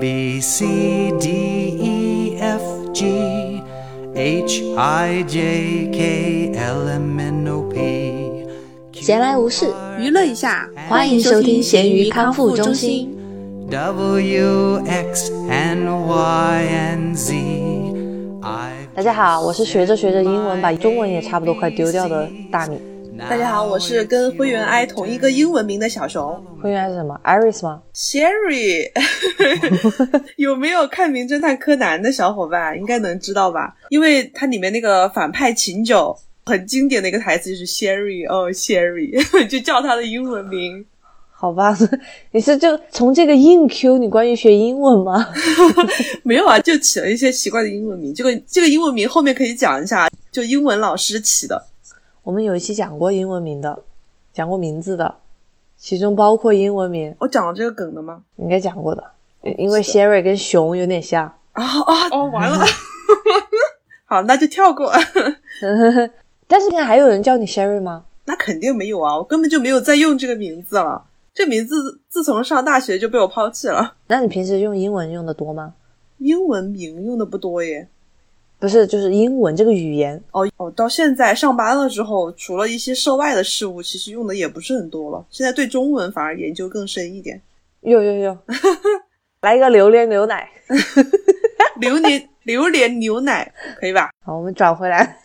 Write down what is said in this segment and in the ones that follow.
B C D E F G H I J K L M N O P 闲来无事，娱乐一下，欢迎收听咸鱼康复中心。W X and Y and Z I 大家好，我是学着学着英文把中文也差不多快丢掉的大米。大家好，我是跟灰原哀同一个英文名的小熊灰原哀是什么？Iris 吗？Sherry。有没有看《名侦探柯南》的小伙伴应该能知道吧？因为它里面那个反派秦九很经典的一个台词就是 Sherry，哦 Sherry，就叫他的英文名。好吧，你是就从这个硬 Q 你关于学英文吗？没有啊，就起了一些奇怪的英文名。这个这个英文名后面可以讲一下，就英文老师起的。我们有一期讲过英文名的，讲过名字的，其中包括英文名，我讲了这个梗的吗？应该讲过的，因为 Sherry 跟熊有点像。啊啊哦，完了。好，那就跳过。但是现在还有人叫你 Sherry 吗？那肯定没有啊，我根本就没有再用这个名字了。这名字自从上大学就被我抛弃了。那你平时用英文用的多吗？英文名用的不多耶。不是，就是英文这个语言。哦哦，到现在上班了之后，除了一些涉外的事物，其实用的也不是很多了。现在对中文反而研究更深一点。哟哟哟，来一个榴莲牛奶。榴莲榴莲牛奶可以吧？好，我们转回来。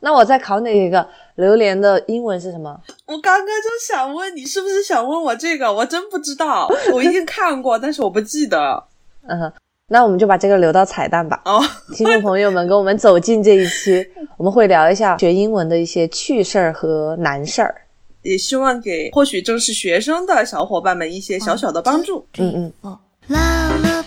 那我再考你一个，榴莲的英文是什么？我刚刚就想问你，是不是想问我这个？我真不知道，我一定看过，但是我不记得。嗯哼，那我们就把这个留到彩蛋吧。哦，听众朋友们，跟我们走进这一期，我们会聊一下学英文的一些趣事儿和难事儿。也希望给或许正是学生的小伙伴们一些小小的帮助。嗯嗯，Lullaby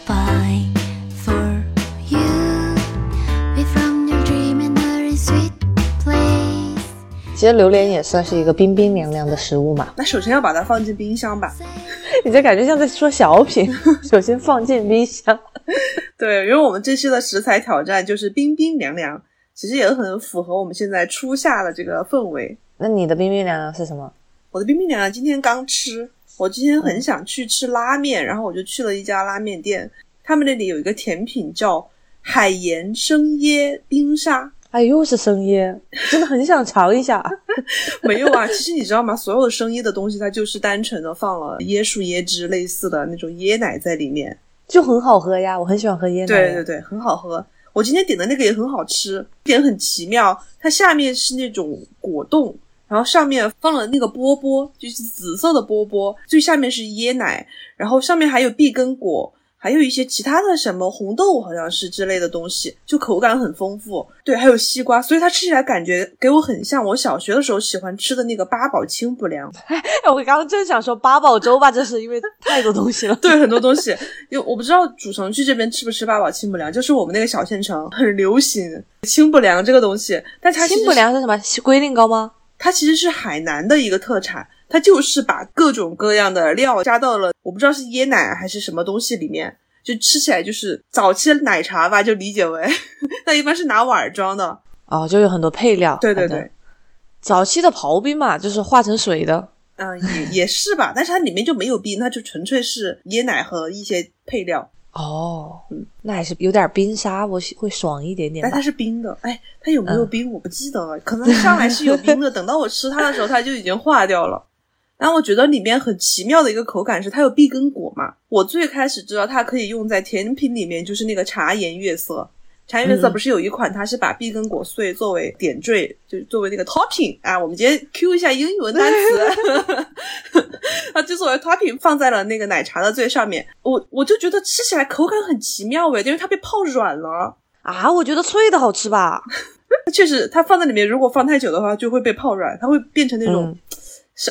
其实榴莲也算是一个冰冰凉凉的食物嘛。那首先要把它放进冰箱吧。你这感觉像在说小品。首先放进冰箱。对，因为我们这期的食材挑战就是冰冰凉凉，其实也很符合我们现在初夏的这个氛围。那你的冰冰凉凉是什么？我的冰冰凉凉今天刚吃，我今天很想去吃拉面，然后我就去了一家拉面店，他们那里有一个甜品叫海盐生椰冰沙。哎，又是生椰，真的很想尝一下。没有啊，其实你知道吗？所有的生椰的东西，它就是单纯的放了椰树、椰汁类似的那种椰奶在里面。就很好喝呀，我很喜欢喝椰奶。对对对，很好喝。我今天点的那个也很好吃，点很奇妙，它下面是那种果冻，然后上面放了那个波波，就是紫色的波波，最下面是椰奶，然后上面还有碧根果，还有一些其他的什么红豆好像是之类的东西，就口感很丰富。对，还有西瓜，所以它吃起来感觉给我很像我小学的时候喜欢吃的那个八宝清补凉。哎，我刚刚正想说八宝粥吧，这是因为太多东西了。对，很多东西，因为我不知道主城区这边吃不吃八宝清补凉，就是我们那个小县城很流行清补凉这个东西，但它清补凉是什么？龟苓膏吗？它其实是海南的一个特产，它就是把各种各样的料加到了我不知道是椰奶还是什么东西里面，就吃起来就是早期的奶茶吧，就理解为，那一般是拿碗儿装的。哦，就有很多配料。对对对，早期的刨冰嘛，就是化成水的。嗯，也 也是吧，但是它里面就没有冰，它就纯粹是椰奶和一些配料，哦，那还是有点冰沙，我喜会爽一点点但它。是冰的。哎，它有没有冰我不记得了，可能上来是有冰的，等到我吃它的时候，它就已经化掉了。然后我觉得里面很奇妙的一个口感是它有碧根果嘛，我最开始知道它可以用在甜品里面，就是那个茶颜悦色。茶颜悦色嗯不是有一款，它是把碧根果碎作为点缀，就是作为那个 topping 啊。我们今天 Q 一下英文单词，它就作为 topping 放在了那个奶茶的最上面。我我就觉得吃起来口感很奇妙诶，因为它被泡软了。啊，我觉得脆的好吃吧？确实，它放在里面，如果放太久的话，就会被泡软，它会变成那种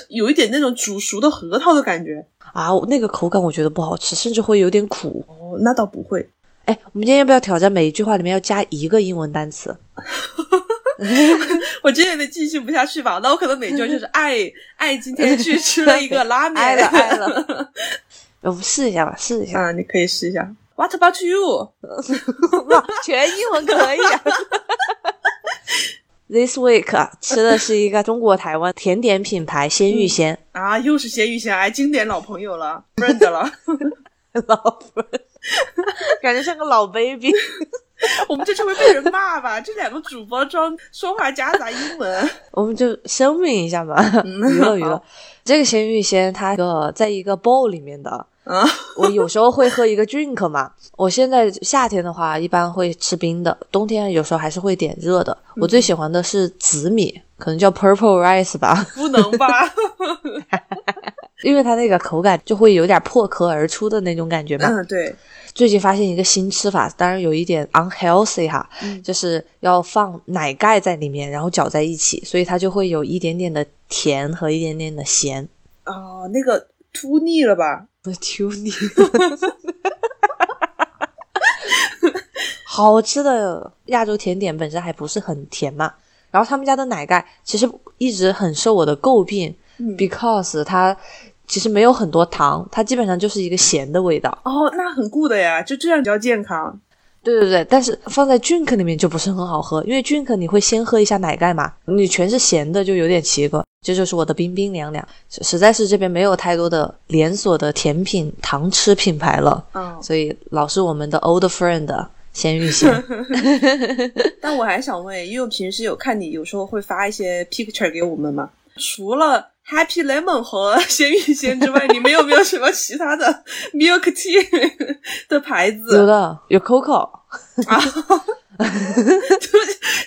有一点那种煮熟的核桃的感觉。啊，那个口感我觉得不好吃，甚至会有点苦。哦，那倒不会。哎，我们今天要不要挑战每一句话里面要加一个英文单词？我今天得继续不下去吧？那我可能每句就是爱爱今天去吃了一个拉面，爱了爱 了。我们试一下吧，试一下。啊，你可以试一下。What about you？哇，全英文可以、啊。This week 啊，吃的是一个中国台湾甜点品牌鲜芋仙。啊，又是鲜芋仙，哎，经典老朋友了，不认得了。老夫人，感觉像个老 baby。我们这就会被人骂吧？这两个主播装说话夹杂英文，我们就声明一下吧，娱乐娱乐。这个鲜芋仙它个在一个 bowl 里面的，啊，我有时候会喝一个 drink 嘛。我现在夏天的话，一般会吃冰的；冬天有时候还是会点热的。我最喜欢的是紫米，可能叫 purple rice 吧，不能吧？因为它那个口感就会有点破壳而出的那种感觉嘛。嗯，对，最近发现一个新吃法，当然有一点 unhealthy 哈，就是要放奶盖在里面，然后搅在一起，所以它就会有一点点的甜和一点点的咸。哦，那个突腻了吧？我求你，好吃的亚洲甜点本身还不是很甜嘛，然后他们家的奶盖其实一直很受我的诟病、嗯 b e c a u s e 它其实没有很多糖，它基本上就是一个咸的味道。哦，那很 good 呀，就这样比较健康。对对对，但是放在 drink 里面就不是很好喝，因为 drink 你会先喝一下奶盖嘛，你全是咸的就有点奇怪。这就是我的冰冰凉凉，实实在是这边没有太多的连锁的甜品糖吃品牌了，嗯，所以老是我们的 old friend 鲜芋仙。但我还想问，因为我平时有看你有时候会发一些 picture 给我们嘛，除了 Happy Lemon 和鲜芋仙之外，你们有没有什么其他的 milk tea 的牌子有？的有 Coco，啊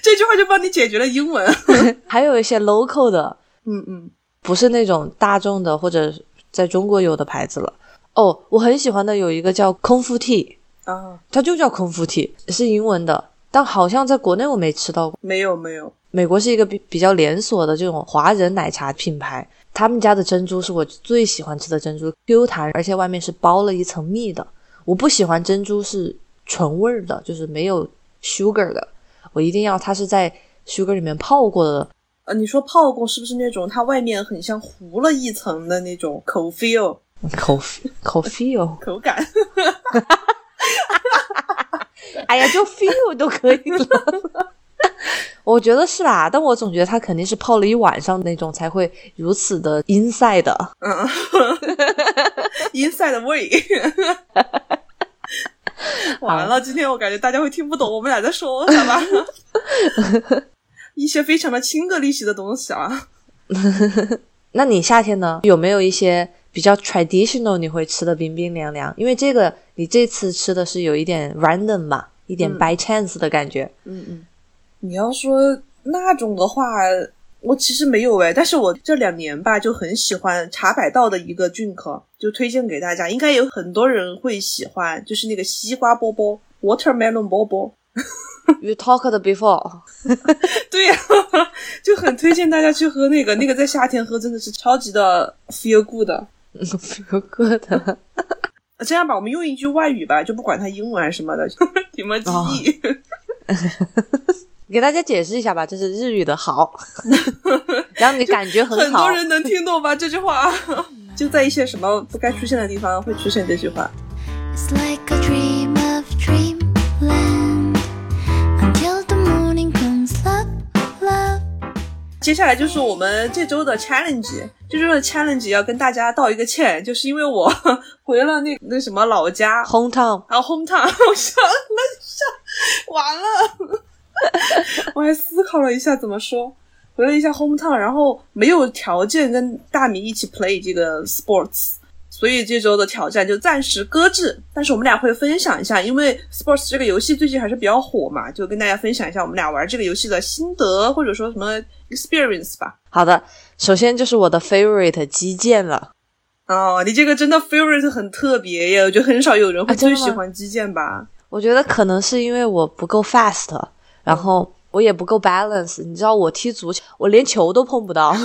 这句话就帮你解决了英文。还有一些 local 的，嗯嗯，不是那种大众的或者在中国有的牌子了。哦，我很喜欢的有一个叫空腹 tea，啊，它就叫空腹 tea，是英文的，但好像在国内我没吃到过。没有没有，美国是一个比比较连锁的这种华人奶茶品牌，他们家的珍珠是我最喜欢吃的珍珠，Q 弹，而且外面是包了一层蜜的。我不喜欢珍珠是纯味儿的，就是没有 sugar 的，我一定要它是在 sugar 里面泡过的。呃，你说泡过是不是那种它外面很像糊了一层的那种口 feel 口口 feel，口感？哎呀，就 feel 都可以了。我觉得是啦，但我总觉得它肯定是泡了一晚上那种才会如此的 inside 的。嗯，inside 味。完了，今天我感觉大家会听不懂我们俩在说啥吧？一些非常的亲个利息的东西啊。那你夏天呢？有没有一些比较 traditional 你会吃的冰冰凉凉？因为这个你这次吃的是有一点 random 吧，一点 by chance 的感觉。嗯嗯，你要说那种的话，我其实没有哎，但是我这两年吧就很喜欢茶百道的一个 drink，就推荐给大家，应该有很多人会喜欢，就是那个西瓜波波 watermelon 波波。You talked before，对呀、就很推荐大家去喝那个，那个在夏天喝真的是超级的 feel good。feel good。这样吧，我们用一句外语吧，就不管它英文还是什么的，你们记忆。给大家解释一下吧，这是日语的好，让你感觉很好很多。人能听懂吧这句话？就在一些什么不该出现的地方会出现这句话。It's like a dream of dreamland until the morning comes. Love, love. 接下来就是我们这周的 challenge，这周的 challenge 要跟大家道一个歉，就是因为我回了那那什么老家，hometown 然后 hometown，我想了一下，完了，我还思考了一下怎么说，回了一下 hometown，然后没有条件跟大米一起 play 这个 sports，所以这周的挑战就暂时搁置。但是我们俩会分享一下，因为 sports 这个游戏最近还是比较火嘛，就跟大家分享一下我们俩玩这个游戏的心得，或者说什么 experience 吧。好的，首先就是我的 favorite 击剑了。哦，你这个真的 favorite 很特别耶，我觉得很少有人会最喜欢击剑吧。我觉得可能是因为我不够 fast，然后我也不够 balance。你知道我踢足球，我连球都碰不到，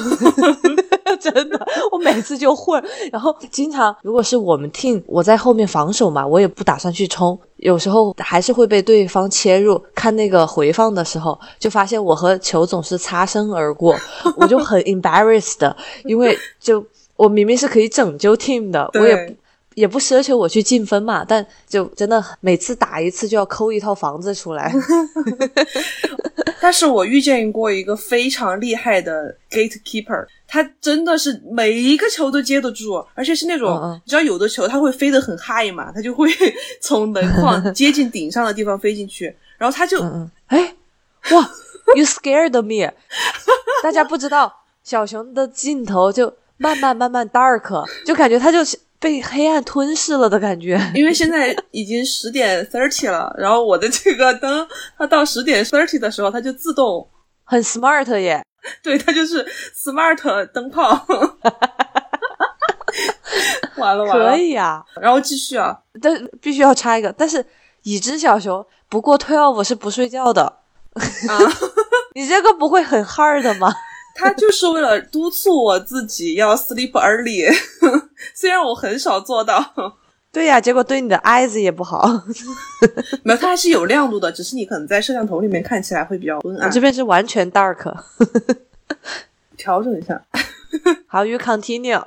真的，我每次就混。然后经常如果是我们 team，我在后面防守嘛，我也不打算去冲，有时候还是会被对方切入。看那个回放的时候，就发现我和球总是擦身而过，我就很 embarrassed，因为就我明明是可以拯救 team 的，我也不也不奢求我去进分嘛，但就真的每次打一次就要抠一套房子出来。但是我遇见过一个非常厉害的 gatekeeper，他真的是每一个球都接得住，而且是那种，你知道有的球他会飞得很 high 嘛，他就会 从门框 接近顶上的地方飞进去，然后他就、哎，哇，You scared me！大家不知道，小熊的镜头就慢慢慢慢 dark，就感觉他就是被黑暗吞噬了的感觉。因为现在已经十点 thirty 了，然后我的这个灯，它到十点 thirty 的时候，它就自动，很 smart 耶，对，它就是 smart 灯泡。完了完了，可以啊，然后继续啊，但必须要插一个，但是已知小熊不过 twelve 是不睡觉的，啊，你这个不会很 hard 吗？他就是为了督促我自己要 sleep early，虽然我很少做到，对呀、结果对你的 eyes 也不好。没有，它还是有亮度的，只是你可能在摄像头里面看起来会比较昏暗我这，边是完全 dark。调整一下。好，you continue。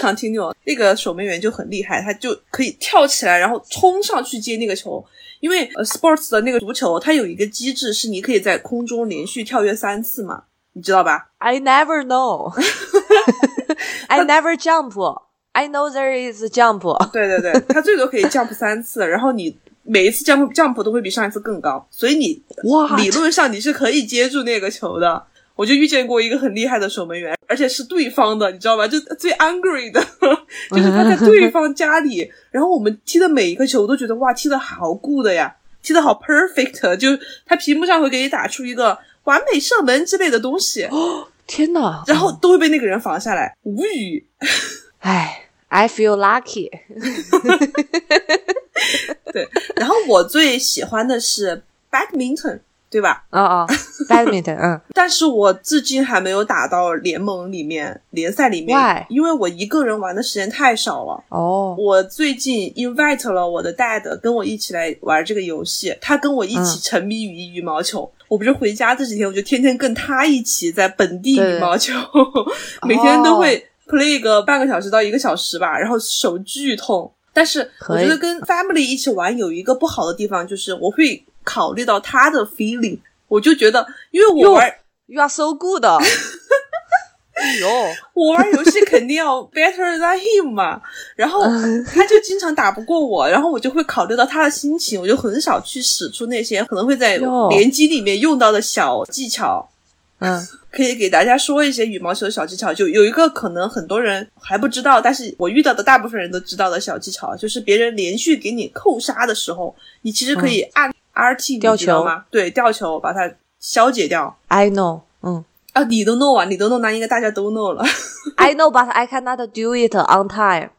continue，那个守门员就很厉害，他就可以跳起来，然后冲上去接那个球。因为呃，sports 的那个足球，它有一个机制是你可以在空中连续跳跃三次嘛，你知道吧？I never know. I never jump. I know there is a jump. 对对对，它最多可以 jump 三次，然后你每一次 jump jump 都会比上一次更高，所以你哇理论上你是可以接住那个球的。我就遇见过一个很厉害的守门员，而且是对方的，你知道吧？就最 angry 的，就是他在对方家里，然后我们踢的每一个球我都觉得哇，踢的好 good 呀，踢的好 perfect，就他屏幕上会给你打出一个完美射门之类的东西，哦 天哪！然后都会被那个人防下来，无语。唉，I feel lucky。对，然后我最喜欢的是 badminton，对吧？啊啊，badminton，嗯，但是我至今还没有打到联盟里面、联赛里面 Why？因为我一个人玩的时间太少了。哦，我最近 invite 了我的 dad 跟我一起来玩这个游戏，他跟我一起嗯沉迷于羽毛球。我不是回家这几天，我就天天跟他一起在本地羽毛球，每天都会 play 个半个小时到一个小时吧，然后手剧痛。但是我觉得跟 family 一起玩有一个不好的地方，就是我会考虑到他的 feeling，我就觉得，因为我玩 You are so good。哎呦，我玩游戏肯定要 better than him 嘛，然后 他就经常打不过我，然后我就会考虑到他的心情，我就很少去使出那些可能会在联机里面用到的小技巧。嗯，可以给大家说一些羽毛球的小技巧，就有一个可能很多人还不知道，但是我遇到的大部分人都知道的小技巧，就是别人连续给你扣杀的时候，你其实可以按 RT，、吊球吗？对，吊球把它消解掉。I know，嗯啊，你都 know 啊，你都弄，那应该大家都 know 了。，I know，but I cannot do it on time。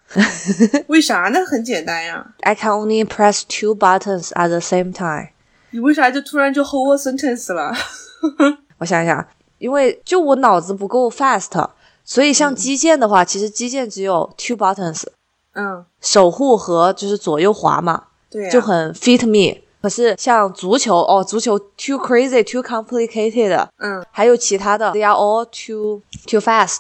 为啥？那很简单呀。I can only press two buttons at the same time。你为啥就突然就 whole sentence 了？我想想，因为就我脑子不够 fast，所以像击剑的话，其实击剑只有 two buttons，嗯，守护和就是左右滑嘛，对呀、就很 fit me。可是像足球哦，足球 too crazy, too complicated，嗯，还有其他的，they are all too too fast.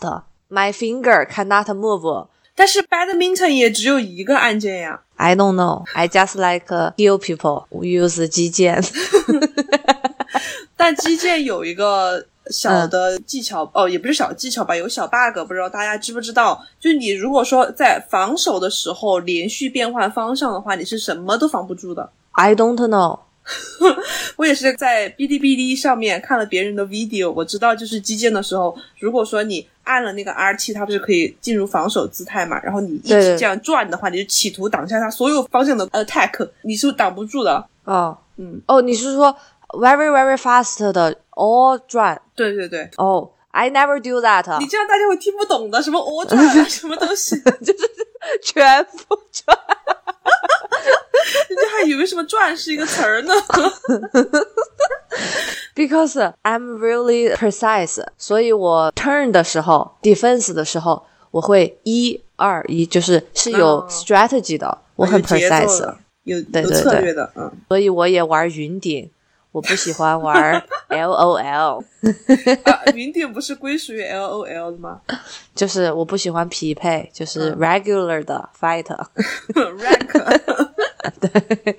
My finger cannot move. 但是 badminton 也只有一个按键呀。I don't know. I just like uh, kill people use 击剑。但击剑有一个小的技巧、哦，也不是小技巧吧，有小 bug，不知道大家知不知道？就是你如果说在防守的时候连续变换方向的话，你是什么都防不住的。I don't know. 我也是在哔哩哔哩上面看了别人的 video，我知道就是击剑的时候，如果说你按了那个 R 七，它不是可以进入防守姿态嘛？然后你一直这样转的话，你就企图挡下它所有方向的 attack，你是挡不住的。哦，嗯，哦，你是说 very very fast 的 all 转？对对对，哦、i never do that，你这样大家会听不懂的，什么 all 转啊，什么东西，就是全部转。人家还以为什么转是一个词儿呢。Because I'm really precise，所以我 turn 的时候，defense 的时候，我会一二一，就是是有哦 strategy 的，我很 precise，有对对有策对略的，嗯。所以我也玩云顶，我不喜欢玩 LOL，啊，云顶不是归属于 L O L 的吗就是我不喜欢匹配，就是嗯 regular 的 fighter。？Rank 对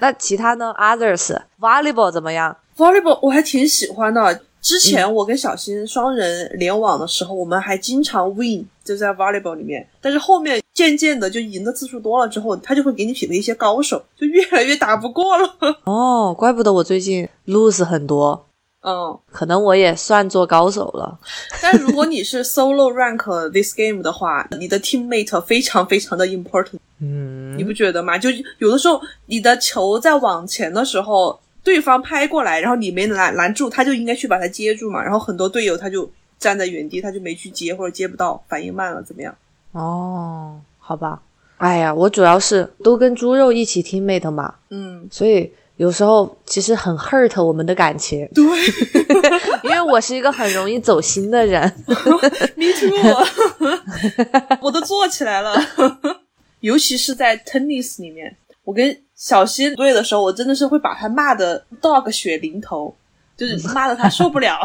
那其他呢？Others volleyball 怎么样？volleyball 我还挺喜欢的。之前我跟小新双人联网的时候，我们还经常 win，就在 volleyball 里面。但是后面渐渐的就赢的次数多了之后，他就会给你匹配一些高手，就越来越打不过了。哦，怪不得我最近 lose 很多，嗯，可能我也算做高手了。但如果你是 solo rank this game 的话，你的 teammate 非常非常的 important，嗯，你不觉得吗？就有的时候你的球在往前的时候，对方拍过来，然后你没拦拦住，他就应该去把他接住嘛。然后很多队友他就站在原地，他就没去接或者接不到，反应慢了怎么样？哦，好吧。哎呀，我主要是都跟猪肉一起 teammate 嘛，嗯，所以有时候其实很 hurt 我们的感情，对 因为我是一个很容易走心的人。me too，我都做起来了。尤其是在 tennis 里面，我跟小溪对的时候，我真的是会把他骂的 dog 血淋头，就是 骂的他受不了。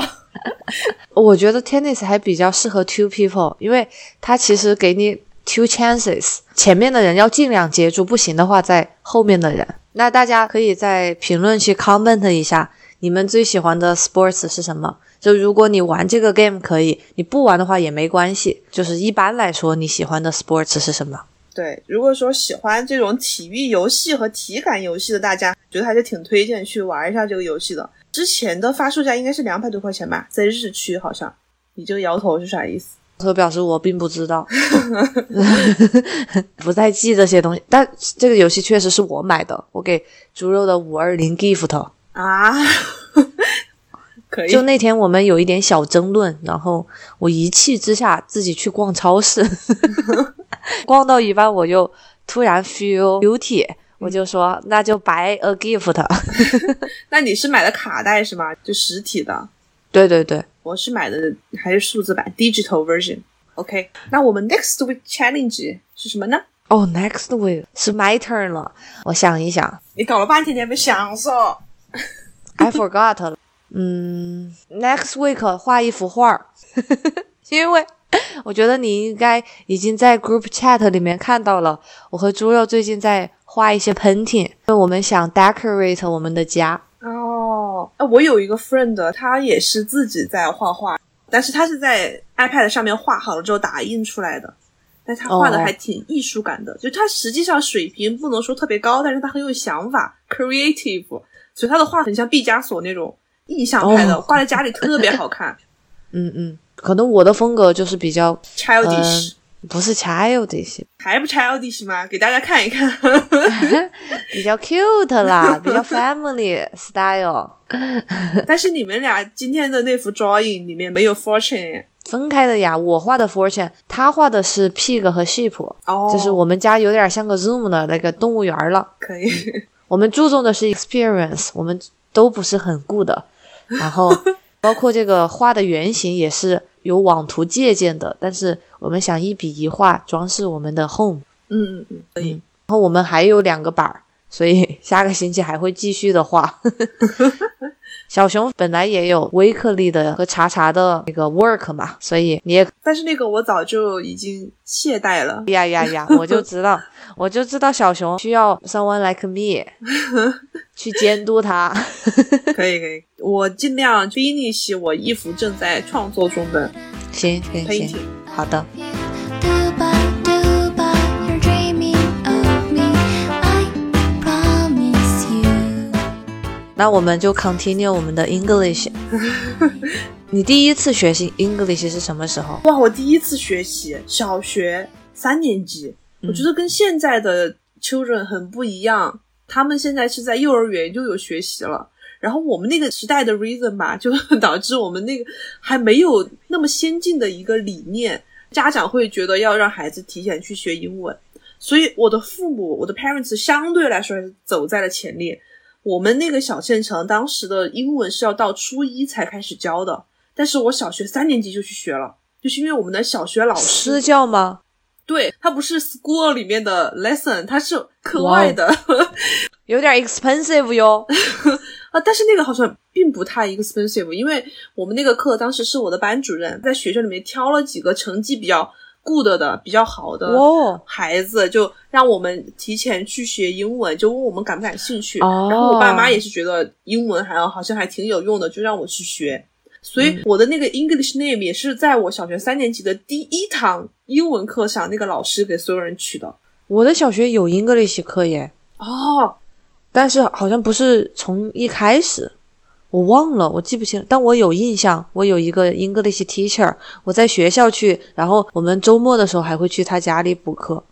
我觉得 tennis 还比较适合 two people，因为他其实给你 two chances，前面的人要尽量接住，不行的话在后面的人。那大家可以在评论区 comment 一下，你们最喜欢的 sports 是什么？就如果你玩这个 game 可以，你不玩的话也没关系。就是一般来说，你喜欢的 sports 是什么？对，如果说喜欢这种体育游戏和体感游戏的大家，觉得还是挺推荐去玩一下这个游戏的。之前的发售价应该是两百多块钱吧，在日区好像。你这个摇头是啥意思？我表示我并不知道，不再记这些东西。但这个游戏确实是我买的，我给猪肉的五二零 gift。啊？可以，就那天我们有一点小争论，然后我一气之下自己去逛超市，逛到一半我就突然 feel beauty，我就说那就 buy a gift。那你是买的卡带是吗？就实体的。对对对，我是买的还是数字版 digital version。OK，那我们 next week challenge 是什么呢？哦、n e x t week 是 my turn 了，我想一想你搞了半天你还没想说。，I forgot 了。嗯，next week 画一幅画儿，因为 我觉得你应该已经在 group chat 里面看到了，我和猪肉最近在画一些 painting，因为我们想 decorate 我们的家。哦，哎，我有一个 friend，他也是自己在画画，但是他是在 iPad 上面画好了之后打印出来的，但他画的哦。还挺艺术感的，就他实际上水平不能说特别高，但是他很有想法，creative，所以他的画很像毕加索那种印象派的，哦。挂在家里特别好看。嗯 嗯，可能我的风格就是比较，childish，、不是 childish，还不 childish 吗？给大家看一看。比较 cute 啦，比较 family style。但是你们俩今天的那幅 drawing 里面没有 fortune 分开的呀，我画的 fortune，他画的是 pig 和 sheep，、哦，就是我们家有点像个 zoom 的那个动物园了。可以，我们注重的是 experience，我们都不是很 good，然后包括这个画的原型也是有网图借鉴的，但是我们想一笔一画装饰我们的 home。嗯嗯嗯，可以。然后我们还有两个板儿，所以 下个星期还会继续的画。小熊本来也有微克力的和茶茶的那个 work 嘛，所以你也但是那个我早就已经懈怠了。呀 呀呀，我就知道，我就知道小熊需要 someone like me 去监督他。可以可以，我尽量 finish 我一幅正在创作中的行行行，。好的。那我们就 continue 我们的 English。你第一次学习 English 是什么时候？哇，我第一次学习小学三年级，我觉得跟现在的 children 很不一样。他们现在是在幼儿园就有学习了，然后我们那个时代的 reason 吧，就导致我们那个还没有那么先进的一个理念，家长会觉得要让孩子提前去学英文，所以我的父母，我的 parents 相对来说还是走在了前列。我们那个小县城当时的英文是要到初一才开始教的，但是我小学三年级就去学了，就是因为我们的小学老师私教吗？对他不是 school 里面的 lesson，他是课外的，有点 expensive 哟。啊，但是那个好像并不太 expensive，因为我们那个课当时是我的班主任在学校里面挑了几个成绩比较 good 的、比较好的哦孩子，就让我们提前去学英文，就问我们感不感兴趣。哦然后我爸妈也是觉得英文还好像还挺有用的，就让我去学。所以我的那个 English name 也是在我小学三年级的第一堂英文课上，那个老师给所有人取的。我的小学有 English 课耶，哦，但是好像不是从一开始，我忘了，我记不清。但我有印象，我有一个 English teacher，我在学校去，然后我们周末的时候还会去他家里补课。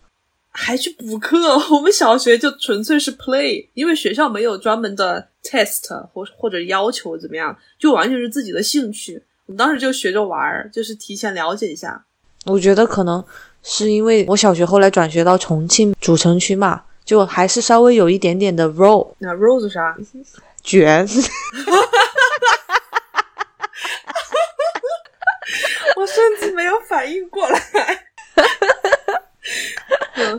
还去补课。我们小学就纯粹是 play，因为学校没有专门的 test 或或者要求怎么样，就完全是自己的兴趣。我们当时就学着玩儿，就是提前了解一下。我觉得可能是因为我小学后来转学到重庆主城区嘛，就还是稍微有一点点的 role 那 role 是啥？卷。我甚至没有反应过来。嗯，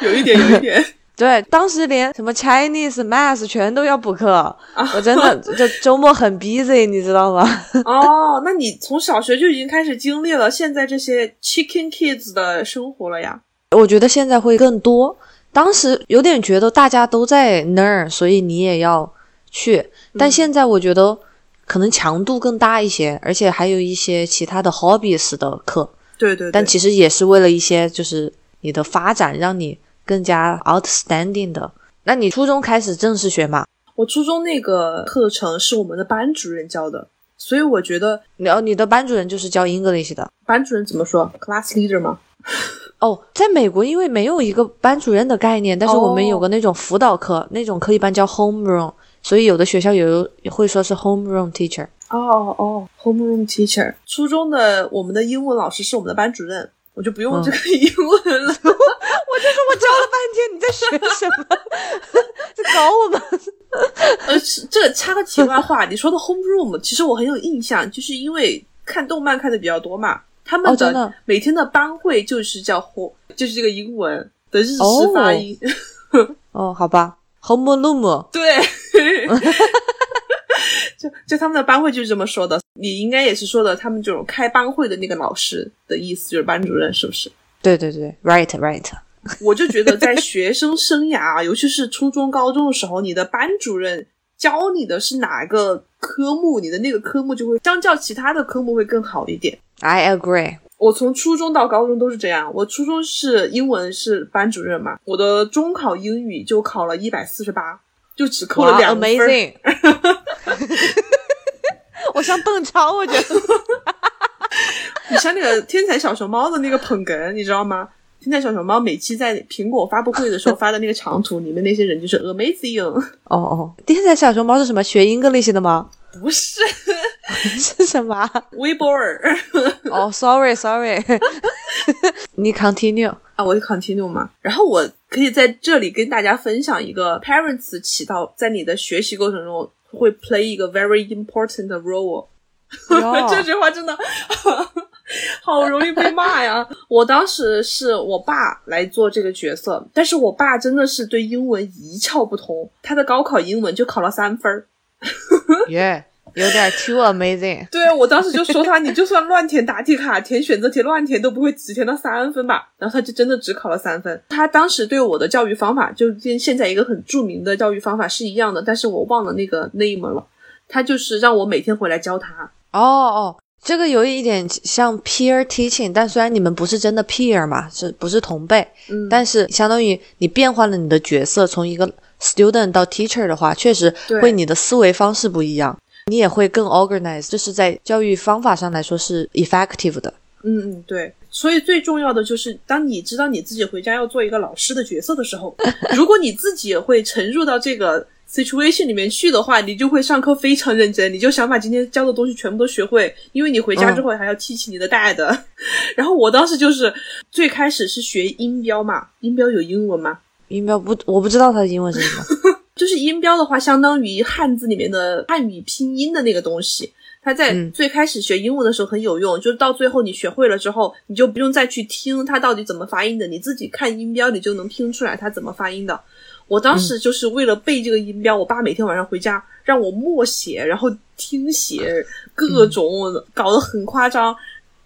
有一点，有一点。对，当时连什么 Chinese、Math 全都要补课，我真的就周末很 busy，你知道吗？哦，那你从小学就已经开始经历了现在这些 Chicken Kids 的生活了呀？我觉得现在会更多。当时有点觉得大家都在那儿，所以你也要去。但现在我觉得可能强度更大一些，而且还有一些其他的 hobbies 的课，对对对。但其实也是为了一些就是你的发展，让你更加 outstanding 的。那你初中开始正式学嘛？我初中那个课程是我们的班主任教的，所以我觉得然后你的班主任就是教 English 的。班主任怎么说？class leader 吗？哦，在美国因为没有一个班主任的概念，但是我们有个那种辅导课，那种课一般叫 homeroom，所以有的学校有会说是 homeroom teacher。哦哦，homeroom teacher。初中的我们的英文老师是我们的班主任，我就不用这个英文了。我就说我教了半天，你在学什么？在搞我们？呃，这插个题外话，你说的 homeroom，其实我很有印象，就是因为看动漫看的比较多嘛，他们的每天的班会就是叫 home，就是这个英文的日式哦发音。哦，好吧，homeroom。对，就就他们的班会就是这么说的。你应该也是说的，他们这种开班会的那个老师的意思就是班主任，是不是？对对对，right right。我就觉得在学生生涯，尤其是初中、高中的时候，你的班主任教你的是哪个科目，你的那个科目就会相较其他的科目会更好一点。I agree。我从初中到高中都是这样。我初中是英文是班主任嘛，我的中考英语就考了一百四十八，就只扣了哇两分。，amazing！我像邓超，我觉得。你像那个天才小熊猫的那个捧哏，你知道吗？天才小熊猫每期在苹果发布会的时候发的那个长图，里面那些人就是 amazing，哦哦，天才小熊猫是什么？学 English 的吗？不是 是什么啊？微博尔 哦，sorry sorry，你 continue。啊，我就 continue 嘛。然后我可以在这里跟大家分享一个 parents 起到在你的学习过程中会 play 一个 very important role。这句话真的好容易被骂呀！我当时是我爸来做这个角色，但是我爸真的是对英文一窍不通，他的高考英文就考了三分儿。耶有点 too amazing。对我当时就说他，你就算乱填答题卡、填选择题乱填，都不会只填到三分吧？然后他就真的只考了三分。他当时对我的教育方法就跟现在一个很著名的教育方法是一样的，但是我忘了那个 name 了。他就是让我每天回来教他。哦哦，这个有一点像 peer teaching，但虽然你们不是真的 peer 嘛，是不是同辈？嗯，但是相当于你变换了你的角色，从一个 student 到 teacher 的话，确实对会你的思维方式不一样，你也会更 organized，这是在教育方法上来说是 effective 的。嗯嗯，对。所以最重要的就是，当你知道你自己回家要做一个老师的角色的时候，如果你自己也会沉入到这个 situation 里面去的话，你就会上课非常认真，你就想把今天教的东西全部都学会，因为你回家之后还要提起你的 dad。然后我当时就是最开始是学音标嘛，音标有英文吗？音标不，我不知道它的英文是什么。就是音标的话，相当于汉字里面的汉语拼音的那个东西。它在嗯最开始学英文的时候很有用，就是到最后你学会了之后，你就不用再去听它到底怎么发音的，你自己看音标，你就能拼出来它怎么发音的。我当时就是为了背这个音标，我爸每天晚上回家让我默写，然后听写，各种搞得很夸张，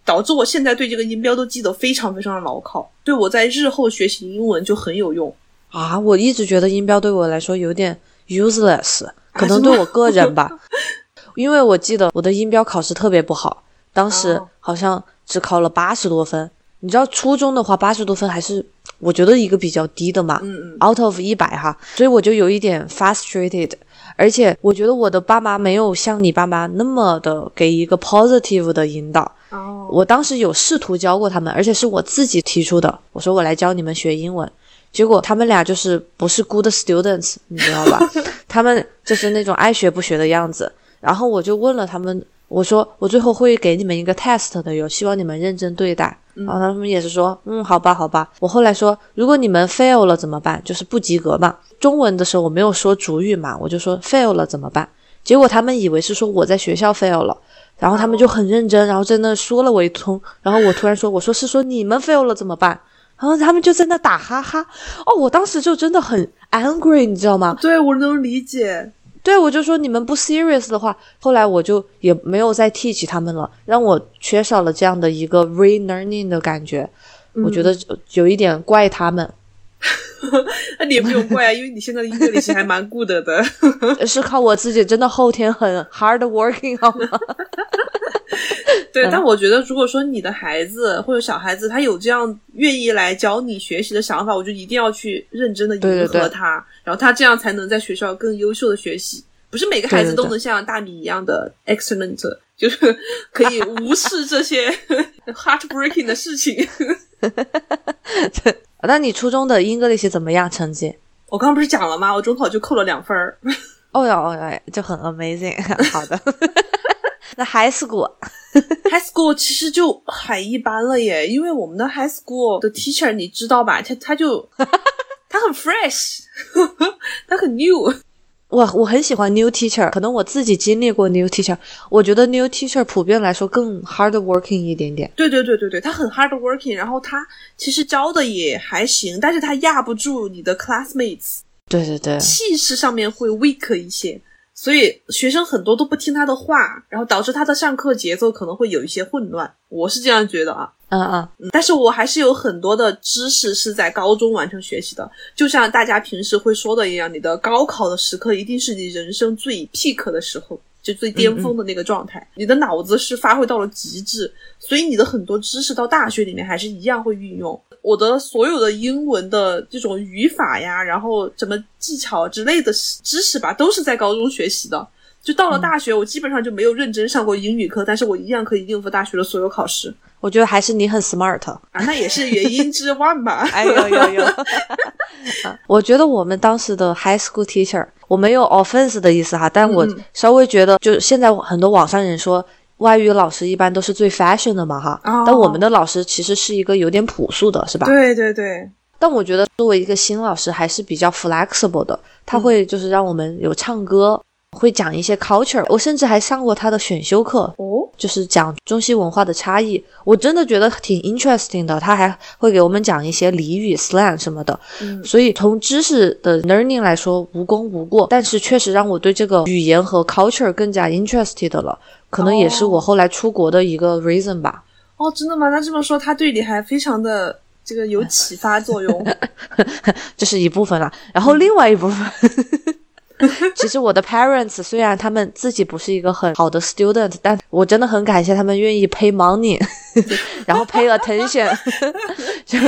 导致我现在对这个音标都记得非常非常的牢靠，对我在日后学习英文就很有用。啊，我一直觉得音标对我来说有点 useless，可能对我个人吧，因为我记得我的音标考试特别不好，当时哦好像只考了八十多分。你知道初中的话，八十多分还是我觉得一个比较低的嘛、嗯嗯 o u t of 一百哈，所以我就有一点 frustrated。而且我觉得我的爸妈没有像你爸妈那么的给一个 positive 的引导。哦，我当时有试图教过他们，而且是我自己提出的。我说我来教你们学英文，结果他们俩就是不是 good students，你知道吧？他们就是那种爱学不学的样子。然后我就问了他们，我说我最后会给你们一个 test 的哟，希望你们认真对待。然后他们也是说，嗯，好吧，好吧。我后来说，如果你们 fail 了怎么办？就是不及格嘛。中文的时候我没有说主语嘛，我就说 fail 了怎么办？结果他们以为是说我在学校 fail 了。然后他们就很认真，然后在那说了我一通，然后我突然说：“我说是说你们 fail 了怎么办？”然后他们就在那打哈哈。哦，我当时就真的很 angry，你知道吗？对我能理解。对，我就说你们不 serious 的话，后来我就也没有再 teach 他们了，让我缺少了这样的一个 relearning 的感觉。我觉得有一点怪他们，那你也不用怪啊，因为你现在的英语系还蛮 good 的。是靠我自己真的后天很 hard working 好吗？对，嗯但我觉得，如果说你的孩子或者小孩子他有这样愿意来教你学习的想法，我就一定要去认真的迎对对对合他，然后他这样才能在学校更优秀的学习。不是每个孩子都能像大米一样的 excellent，就是可以无视这些 heartbreaking 的事情。那你初中的 English 怎么样成绩？我刚刚不是讲了吗？我中考就扣了两分儿。哦哟哦哟，就很 amazing。好的，那 high school high school 其实就很一般了耶，因为我们的 high school 的 teacher 你知道吧？他他就他很 fresh，他很 new。我我很喜欢 new teacher，可能我自己经历过 new teacher，我觉得 new teacher 普遍来说更 hard working 一点点。对对对对对，他很 hard working，然后他其实教的也还行，但是他压不住你的 classmates，对对对，气势上面会 weak 一些，所以学生很多都不听他的话，然后导致他的上课节奏可能会有一些混乱。我是这样觉得啊。嗯嗯，嗯但是我还是有很多的知识是在高中完成学习的，就像大家平时会说的一样，你的高考的时刻一定是你人生最 peak 的时候，就最巅峰的那个状态，你的脑子是发挥到了极致，所以你的很多知识到大学里面还是一样会运用。我的所有的英文的这种语法呀，然后什么技巧之类的知识吧，都是在高中学习的。就到了大学，我基本上就没有认真上过英语课，但是我一样可以应付大学的所有考试我觉得还是你很 smart。啊，那也是原因之万吧。哎呦呦呦！我觉得我们当时的 high school teacher，我没有 offense 的意思哈，但我稍微觉得，就现在很多网上人说。外语老师一般都是最 fashion 的嘛，哈，哦但我们的老师其实是一个有点朴素的，是吧？对对对，但我觉得作为一个新老师，还是比较 flexible 的。他会就是让我们有唱歌，会讲一些 culture。我甚至还上过他的选修课，哦，就是讲中西文化的差异。我真的觉得挺 interesting 的。他还会给我们讲一些俚语 slang 什么的。嗯所以从知识的 learning 来说无功无过，但是确实让我对这个语言和 culture 更加 interested 了。可能也是我后来出国的一个 reason 吧。哦，真的吗？那这么说，他对你还非常的这个有启发作用。这是一部分啦。然后另外一部分，其实我的 parents 虽然他们自己不是一个很好的 student，但我真的很感谢他们愿意 pay money，然后 pay attention 就。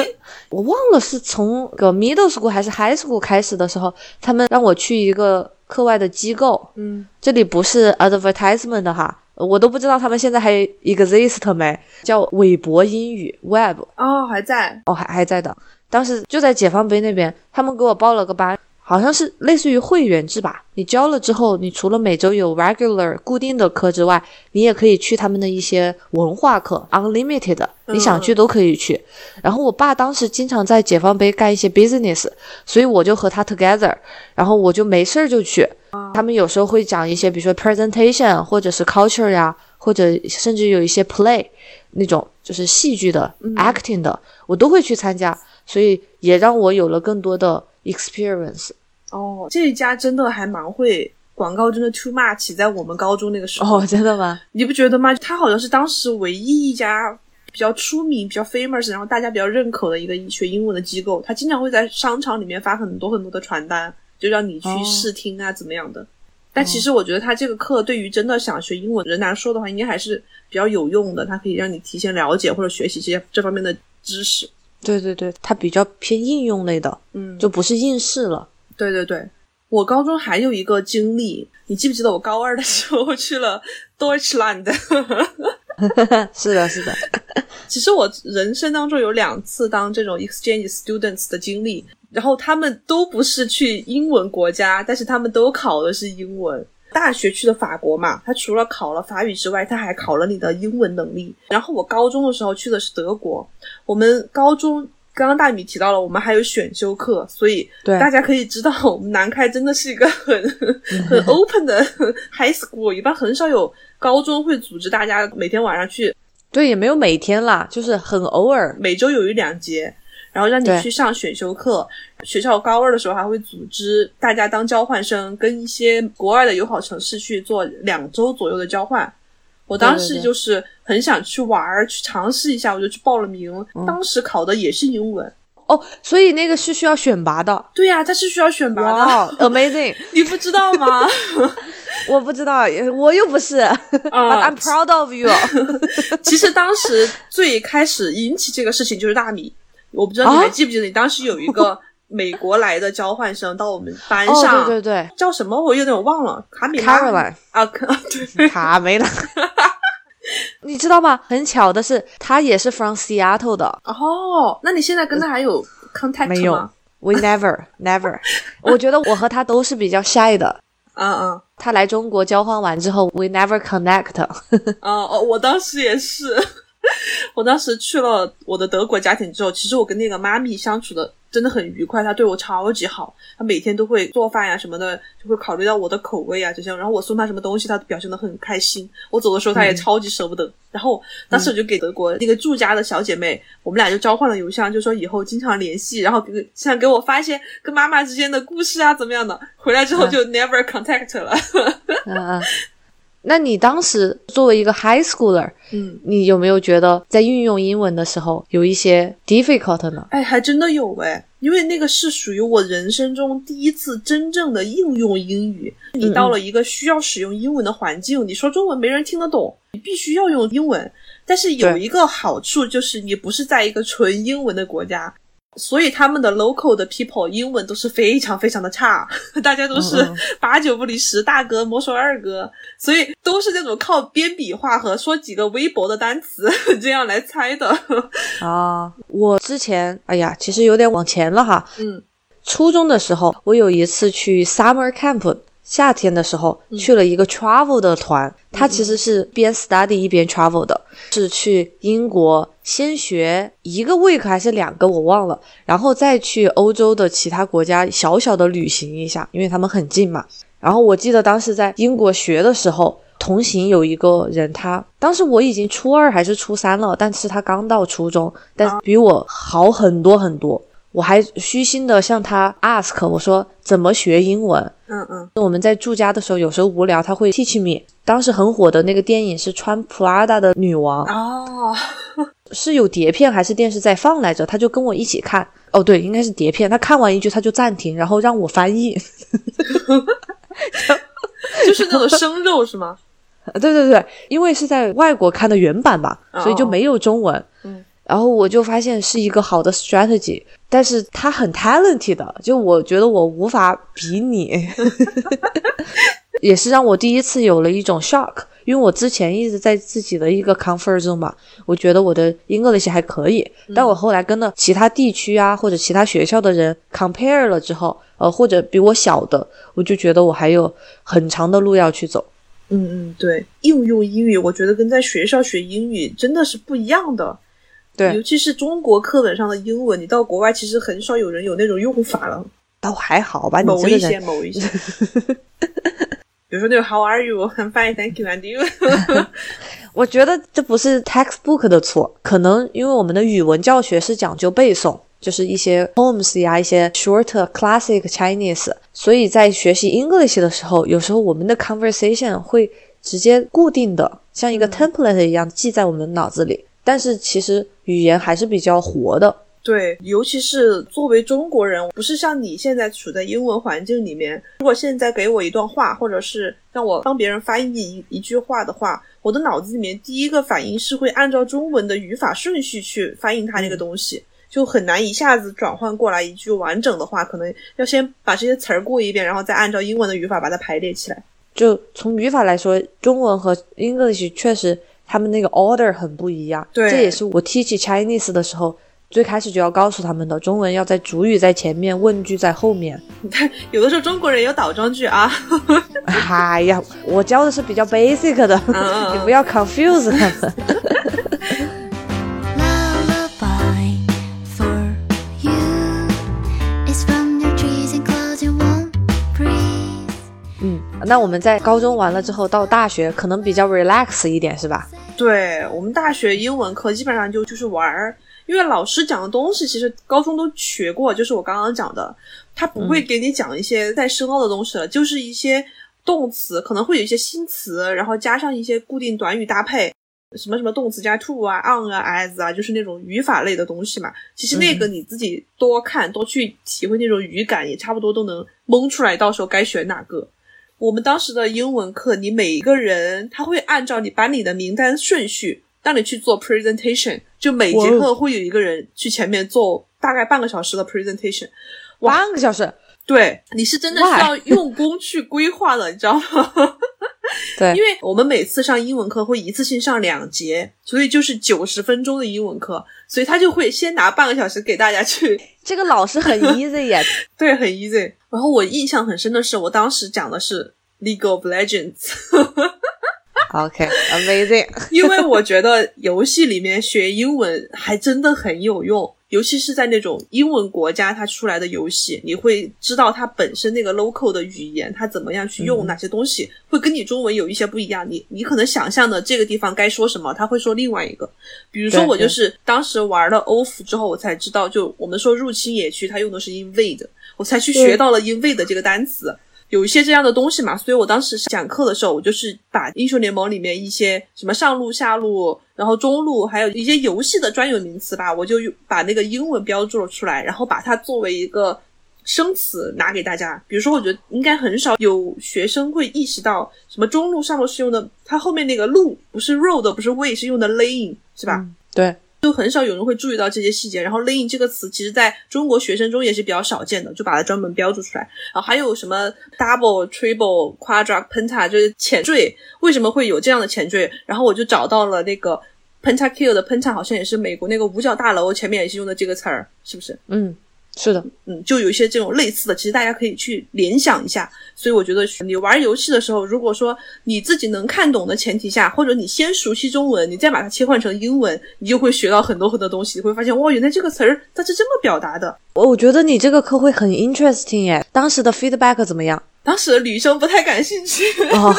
我忘了是从个 middle school 还是 high school 开始的时候，他们让我去一个课外的机构，嗯，这里不是 advertisement 的哈，我都不知道他们现在还 exist 没，叫韦博英语 Web。哦，还在。哦，还还在的。当时就在解放碑那边，他们给我报了个班，好像是类似于会员制吧。你交了之后，你除了每周有 regular 固定的课之外，你也可以去他们的一些文化课，unlimited，你想去都可以去。然后我爸当时经常在解放碑干一些 business，所以我就和他 together，然后我就没事儿就去。他们有时候会讲一些，比如说 presentation 或者是 culture 呀，或者甚至有一些 play 那种就是戏剧的、acting 的，我都会去参加，所以也让我有了更多的 experience。哦，这一家真的还蛮会广告，真的 too much，在我们高中那个时候，哦，真的吗？你不觉得吗？他好像是当时唯一一家比较出名、比较 famous，然后大家比较认可的一个学英文的机构。他经常会在商场里面发很多很多的传单，就让你去哦试听啊，怎么样的。但其实我觉得他这个课对于真的想学英文的人来说的话，应该还是比较有用的。它可以让你提前了解或者学习这些这方面的知识。对对对，它比较偏应用类的，嗯，就不是应试了。对对对，我高中还有一个经历，你记不记得我高二的时候去了 Deutschland？是的，是的。其实我人生当中有两次当这种 exchange students 的经历，然后他们都不是去英文国家，但是他们都考的是英文。大学去的法国嘛，他除了考了法语之外，他还考了你的英文能力。然后我高中的时候去的是德国，我们高中刚刚大米提到了，我们还有选修课，所以对大家可以知道，我们南开真的是一个很 很 open 的 high school，一般很少有高中会组织大家每天晚上去对，也没有每天啦，就是很偶尔。每周有一两节，然后让你去上选修课。学校高二的时候还会组织大家当交换生，跟一些国外的友好城市去做两周左右的交换。我当时就是很想去玩儿，去尝试一下，我就去报了名。嗯当时考的也是英文。哦，所以那个是需要选拔的。对呀、它是需要选拔的，哇，amazing！你不知道吗？我不知道，我又不是 I'm proud of you。其实当时最开始引起这个事情就是大米，我不知道你还啊记不记得，你当时有一个 美国来的交换生到我们班哦，上，对对对叫什么我有点忘了，卡米拉，Caroline 啊，卡 对，卡梅拉。你知道吗？很巧的是，他也是 from Seattle 的。哦，那你现在跟他还有 contact 没有？We never never。我觉得我和他都是比较 shy 的。嗯嗯，他来中国交换完之后，we never connect。哦哦，我当时也是，我当时去了我的德国家庭之后，其实我跟那个妈咪相处的真的很愉快，她对我超级好，她每天都会做饭呀什么的，就会考虑到我的口味啊这些，然后我送她什么东西，她表现的很开心。我走的时候，她也超级舍不得。然后当时我就给德国那个住家的小姐妹，我们俩就交换了邮箱，就说以后经常联系，然后给想给我发一些跟妈妈之间的故事啊怎么样的。回来之后就 never contact 了。嗯嗯。那你当时作为一个 high schooler，嗯。你有没有觉得在运用英文的时候有一些 difficult 呢？哎，还真的有哎，因为那个是属于我人生中第一次真正的应用英语。你到了一个需要使用英文的环境，你说中文没人听得懂，你必须要用英文。但是有一个好处就是你不是在一个纯英文的国家，所以他们的 local 的 people 英文都是非常非常的差，大家都是八九不离十，大哥莫说二哥，所以都是那种靠编笔画和说几个微博的单词 这样来猜的。啊，我之前哎呀，其实有点往前了哈。嗯初中的时候，我有一次去 summer camp，夏天的时候去了一个 travel 的团，他其实是边 study 一边 travel 的，是去英国先学一个 week 还是两个我忘了，然后再去欧洲的其他国家小小的旅行一下，因为他们很近嘛。然后我记得当时在英国学的时候，同行有一个人他，当时我已经初二还是初三了，但是他刚到初中，但是比我好很多很多。我还虚心的向他 ask 我说怎么学英文。嗯嗯我们在住家的时候，有时候无聊，他会 teach me。当时很火的那个电影是穿 Prada 的女王，哦。是有碟片还是电视在放来着？他就跟我一起看。哦，对，应该是碟片。他看完一句他就暂停，然后让我翻译。就是那种生肉是吗？对对对，因为是在外国看的原版吧，哦所以就没有中文。嗯，然后我就发现是一个好的 strategy，但是他很 talented 的，就我觉得我无法比拟，也是让我第一次有了一种 shock，因为我之前一直在自己的一个 comfort zone 嘛，我觉得我的 English 还可以，但我后来跟了其他地区啊或者其他学校的人 compare 了之后，呃，或者比我小的，我就觉得我还有很长的路要去走。嗯嗯，对，应用英语，我觉得跟在学校学英语真的是不一样的。对尤其是中国课本上的英文，你到国外其实很少有人有那种用法了，倒还好吧，你某一些某一些。比如说那种 How are you? I'm fine, thank you, and you。我觉得这不是 textbook 的错，可能因为我们的语文教学是讲究背诵，就是一些 poems 呀，一些 short classic Chinese。所以在学习 English 的时候，有时候我们的 conversation 会直接固定的，像一个 template 一样记在我们脑子里。但是其实语言还是比较活的。对，尤其是作为中国人，不是像你现在处在英文环境里面。如果现在给我一段话，或者是让我帮别人翻译一一句话的话，我的脑子里面第一个反应是会按照中文的语法顺序去翻译它那个东西，就很难一下子转换过来一句完整的话，可能要先把这些词儿过一遍，然后再按照英文的语法把它排列起来。就从语法来说，中文和 English 确实他们那个 order 很不一样。对这也是我 teach Chinese 的时候。最开始就要告诉他们的，中文要在主语在前面，问句在后面。你看，有的时候中国人有倒装句啊。哎呀，我教的是比较 basic 的，嗯你不要 confuse 他们。那我们在高中完了之后，到大学可能比较 relax 一点，是吧？对我们大学英文课基本上就就是玩儿，因为老师讲的东西其实高中都学过，就是我刚刚讲的，他不会给你讲一些再深奥的东西了，就是一些动词可能会有一些新词，然后加上一些固定短语搭配，什么什么动词加 to 啊、on 啊、as 啊，就是那种语法类的东西嘛。其实那个你自己多看、多去体会那种语感，也差不多都能蒙出来，到时候该选哪个。我们当时的英文课，你每一个人他会按照你班里的名单顺序，让你去做 presentation，就每节课会有一个人去前面做大概半个小时的 presentation。半个小时，对，你是真的需要 用功去规划的，你知道吗？对，因为我们每次上英文课会一次性上两节，所以就是九十分钟的英文课，所以他就会先拿半个小时给大家去这个老师很 easy 耶。对，很 easy。然后我印象很深的是，我当时讲的是 League of Legends，OK，amazing、因为我觉得游戏里面学英文还真的很有用，尤其是在那种英文国家它出来的游戏，你会知道它本身那个 local 的语言，它怎么样去用哪些东西，会跟你中文有一些不一样。你你可能想象的这个地方该说什么，他会说另外一个。比如说我就是当时玩了欧服之后，我才知道，就我们说入侵野区，它用的是 invade，我才去学到了 invade 这个单词。有一些这样的东西嘛，所以我当时讲课的时候，我就是把英雄联盟里面一些什么上路、下路，然后中路，还有一些游戏的专有名词吧，我就把那个英文标注了出来，然后把它作为一个生词拿给大家。比如说，我觉得应该很少有学生会意识到什么中路、上路是用的，它后面那个路不是 road，不是 way，是用的 lane，是吧？对，就很少有人会注意到这些细节。然后 lane 这个词，其实在中国学生中也是比较少见的，就把它专门标注出来。然后还有什么 double、triple、quadra、penta，就是前缀，为什么会有这样的前缀？然后我就找到了那个 pentakill 的 penta，好像也是美国那个五角大楼前面也是用的这个词儿，是不是？嗯，是的，嗯，就有一些这种类似的，其实大家可以去联想一下。所以我觉得你玩游戏的时候，如果说你自己能看懂的前提下，或者你先熟悉中文，你再把它切换成英文，你就会学到很多很多东西。你会发现，哇，原来这个词儿它是这么表达的。我我觉得你这个课会很 interesting 耶。当时的 feedback 怎么样？当时的女生不太感兴趣，哦，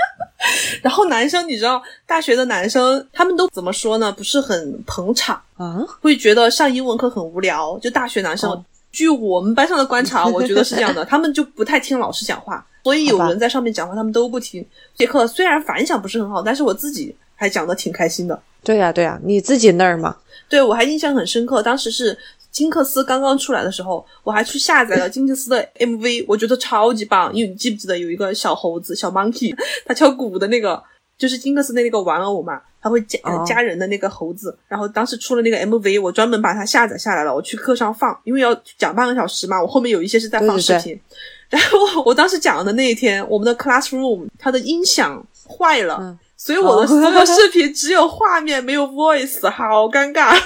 然后男生，你知道，大学的男生他们都怎么说呢？不是很捧场，啊，会觉得上英文课很无聊。就大学男生，哦据我们班上的观察，我觉得是这样的，他们就不太听老师讲话，所以有人在上面讲话，他们都不听。这节课虽然反响不是很好，但是我自己还讲的挺开心的。对呀、对呀、你自己那儿嘛。对我还印象很深刻，当时是金克斯刚刚出来的时候，我还去下载了 金克斯的 MV，我觉得超级棒。因为你记不记得有一个小猴子小 monkey，他敲鼓的那个，就是金克斯的那个玩偶嘛，他会加、哦加人的那个猴子。然后当时出了那个 MV，我专门把它下载下来了，我去课上放，因为要讲半个小时嘛，我后面有一些是在放对对对视频。然后我当时讲的那一天，我们的 classroom 它的音响坏了。嗯所以我的哦所有视频只有画面没有 voice，好尴尬。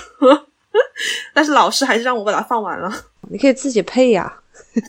但是老师还是让我把它放完了，你可以自己配呀。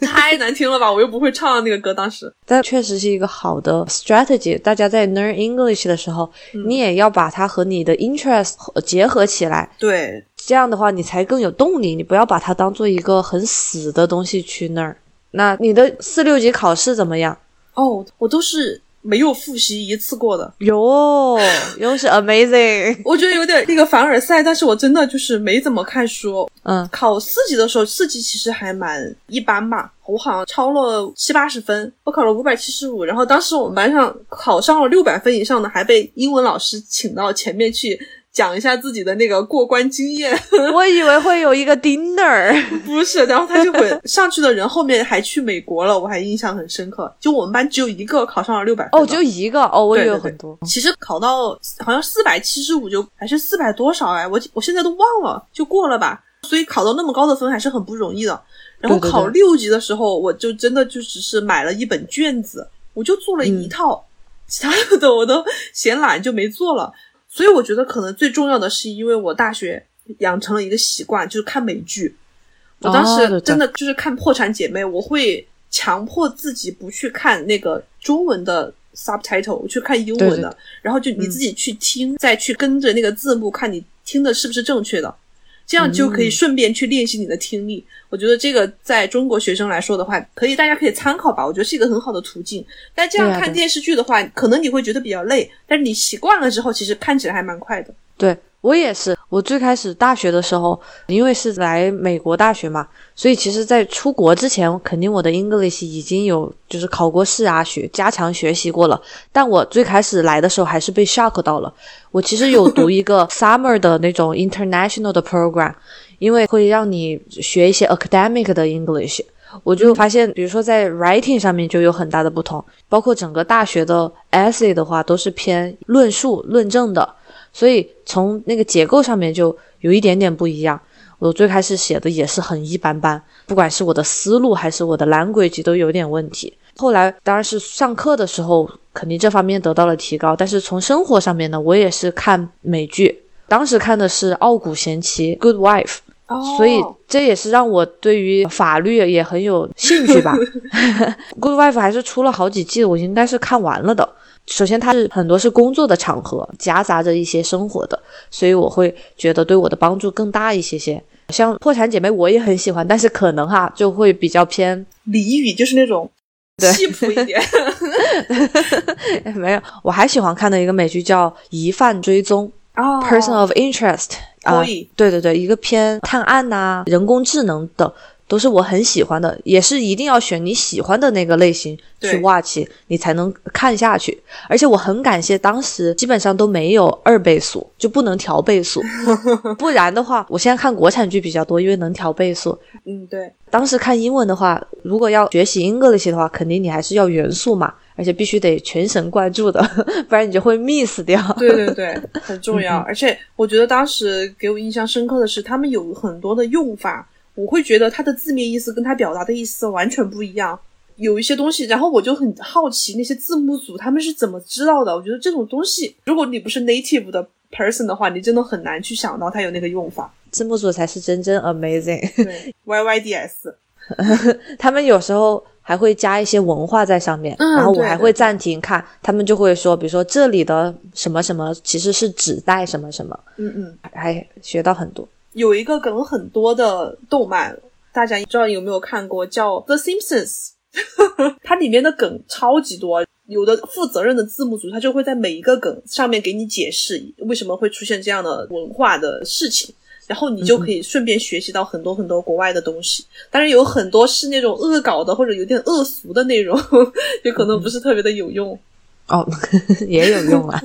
太难听了吧？我又不会唱那个歌，当时。但确实是一个好的 strategy。大家在 learn English 的时候，你也要把它和你的 interest 结合起来，对，这样的话你才更有动力。你不要把它当做一个很死的东西去那儿。那你的四六级考试怎么样？哦，我都是没有复习一次过的。哟，又是 amazing，我觉得有点那个凡尔赛，但是我真的就是没怎么看书。嗯考四级的时候，四级其实还蛮一般吧，我好像超了七八十分，我考了五百七十五，然后当时我们班上考上了六百分以上的，还被英文老师请到前面去讲一下自己的那个过关经验。我以为会有一个 dinner，不是，然后他就会上去的人后面还去美国了，我还印象很深刻。就我们班只有一个考上了六百分哦，的只有一个哦，我以对对对为有很多。其实考到好像四百七十五就还是四百多少哎，我我现在都忘了，就过了吧。所以考到那么高的分还是很不容易的。然后考六级的时候，我就真的就只是买了一本卷子，我就做了一嗯套，其他的我都嫌懒就没做了。所以我觉得可能最重要的是，因为我大学养成了一个习惯，就是看美剧。我当时真的就是看《破产姐妹》，我会强迫自己不去看那个中文的 subtitle，我去看英文的，对对。然后就你自己去听，再去跟着那个字幕看你听的是不是正确的，这样就可以嗯顺便去练习你的听力。我觉得这个在中国学生来说的话，可以大家可以参考吧，我觉得是一个很好的途径。但这样看电视剧的话，可能你会觉得比较累，但是你习惯了之后，其实看起来还蛮快的。对我也是，我最开始大学的时候，因为是来美国大学嘛，所以其实，在出国之前，肯定我的 English 已经有就是考过试啊，学加强学习过了。但我最开始来的时候，还是被 shock 到了。我其实有读一个 summer 的那种 international 的 program，因为会让你学一些 academic 的 English。我就发现，比如说在 writing 上面就有很大的不同，包括整个大学的 essay 的话，都是偏论述、论证的。所以从那个结构上面就有一点点不一样。我最开始写的也是很一般般，不管是我的思路还是我的 language 都有点问题。后来当然是上课的时候，肯定这方面得到了提高，但是从生活上面呢，我也是看美剧，当时看的是《傲骨贤妻》（Good Wife），哦所以这也是让我对于法律也很有兴趣吧。Good Wife 还是出了好几季，我应该是看完了的。首先，它是很多是工作的场合，夹杂着一些生活的，所以我会觉得对我的帮助更大一些些。像《破产姐妹》，我也很喜欢，但是可能哈就会比较偏俚语就是那种对一点。没有。我还喜欢看的一个美剧叫《疑犯追踪》哦 （Person of Interest） 啊、对对对，一个偏探案呐、人工智能的，都是我很喜欢的，也是一定要选你喜欢的那个类型去对 watch，你才能看下去。而且我很感谢当时基本上都没有二倍速，就不能调倍速，不然的话，我现在看国产剧比较多，因为能调倍速。嗯，对，当时看英文的话，如果要学习 English 的话，肯定你还是要元素嘛，而且必须得全神贯注的，不然你就会 miss 掉。对对对，很重要。而且我觉得当时给我印象深刻的是，他们有很多的用法，我会觉得它的字面意思跟它表达的意思完全不一样。有一些东西，然后我就很好奇那些字幕组他们是怎么知道的。我觉得这种东西，如果你不是 native 的 person 的话，你真的很难去想到它有那个用法。字幕组才是真正 amazing。对，YYDS，他们有时候还会加一些文化在上面，嗯然后我还会暂停看，他们就会说，比如说这里的什么什么其实是指代什么什么，嗯嗯，还学到很多。有一个梗很多的动漫，大家不知道有没有看过，叫《The Simpsons》，它里面的梗超级多。有的负责任的字幕组，他就会在每一个梗上面给你解释为什么会出现这样的文化的事情，然后你就可以顺便学习到很多很多国外的东西。当然有很多是那种恶搞的或者有点恶俗的内容，也可能不是特别的有用。哦，也有用啊，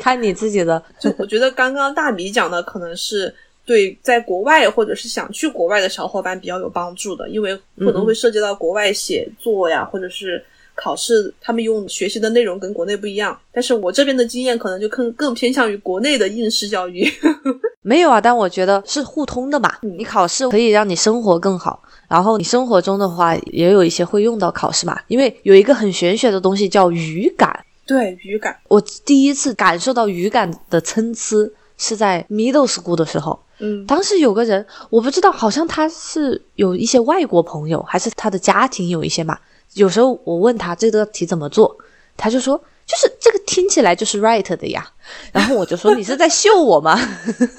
看你自己的。就我觉得刚刚大米讲的可能是对在国外或者是想去国外的小伙伴比较有帮助的，因为可能会涉及到国外写作呀，或者是考试，他们用学习的内容跟国内不一样。但是我这边的经验可能就更更偏向于国内的应试教育。没有啊，但我觉得是互通的嘛。你考试可以让你生活更好，然后你生活中的话也有一些会用到考试嘛。因为有一个很玄学的东西叫语感，对语感，我第一次感受到语感的参差是在 middle school 的时候。嗯，当时有个人，我不知道，好像他是有一些外国朋友，还是他的家庭有一些嘛。有时候我问他这道题怎么做，他就说就是这个听起来就是 right 的呀。然后我就说你是在秀我吗？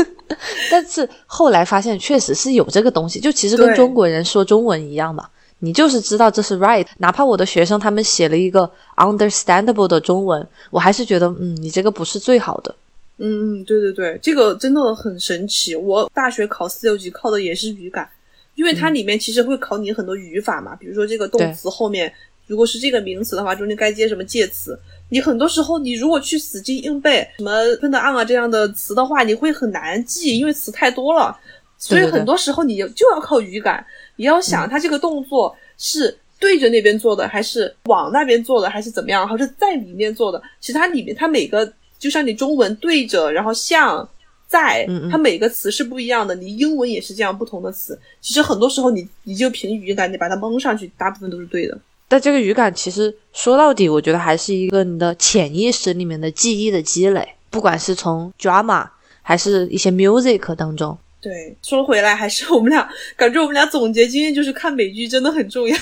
但是后来发现确实是有这个东西，就其实跟中国人说中文一样嘛。你就是知道这是 right，哪怕我的学生他们写了一个 understandable 的中文，我还是觉得，嗯，你这个不是最好的。嗯嗯，对对对，这个真的很神奇。我大学考四六级靠的也是语感，因为它里面其实会考你很多语法嘛，比如说这个动词后面如果是这个名词的话，中间该接什么介词。你很多时候你如果去死记硬背什么 depend on 啊这样的词的话，你会很难记，因为词太多了。所以很多时候你就要靠语感，你要想它这个动作是对着那边做的，还是往那边做的，还是怎么样，还是在里面做的。其实它里面它每个就像你中文对着，然后像在它每个词是不一样的。你英文也是这样不同的词。其实很多时候你你就凭语感，你把它蒙上去，大部分都是对的。但这个语感其实说到底，我觉得还是一个你的潜意识里面的记忆的积累，不管是从 drama 还是一些 music 当中。对，说回来还是我们俩感觉我们俩总结经验就是看美剧真的很重要。